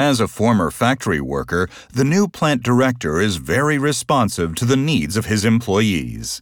As a former factory worker, the new plant director is very responsive to the needs of his employees.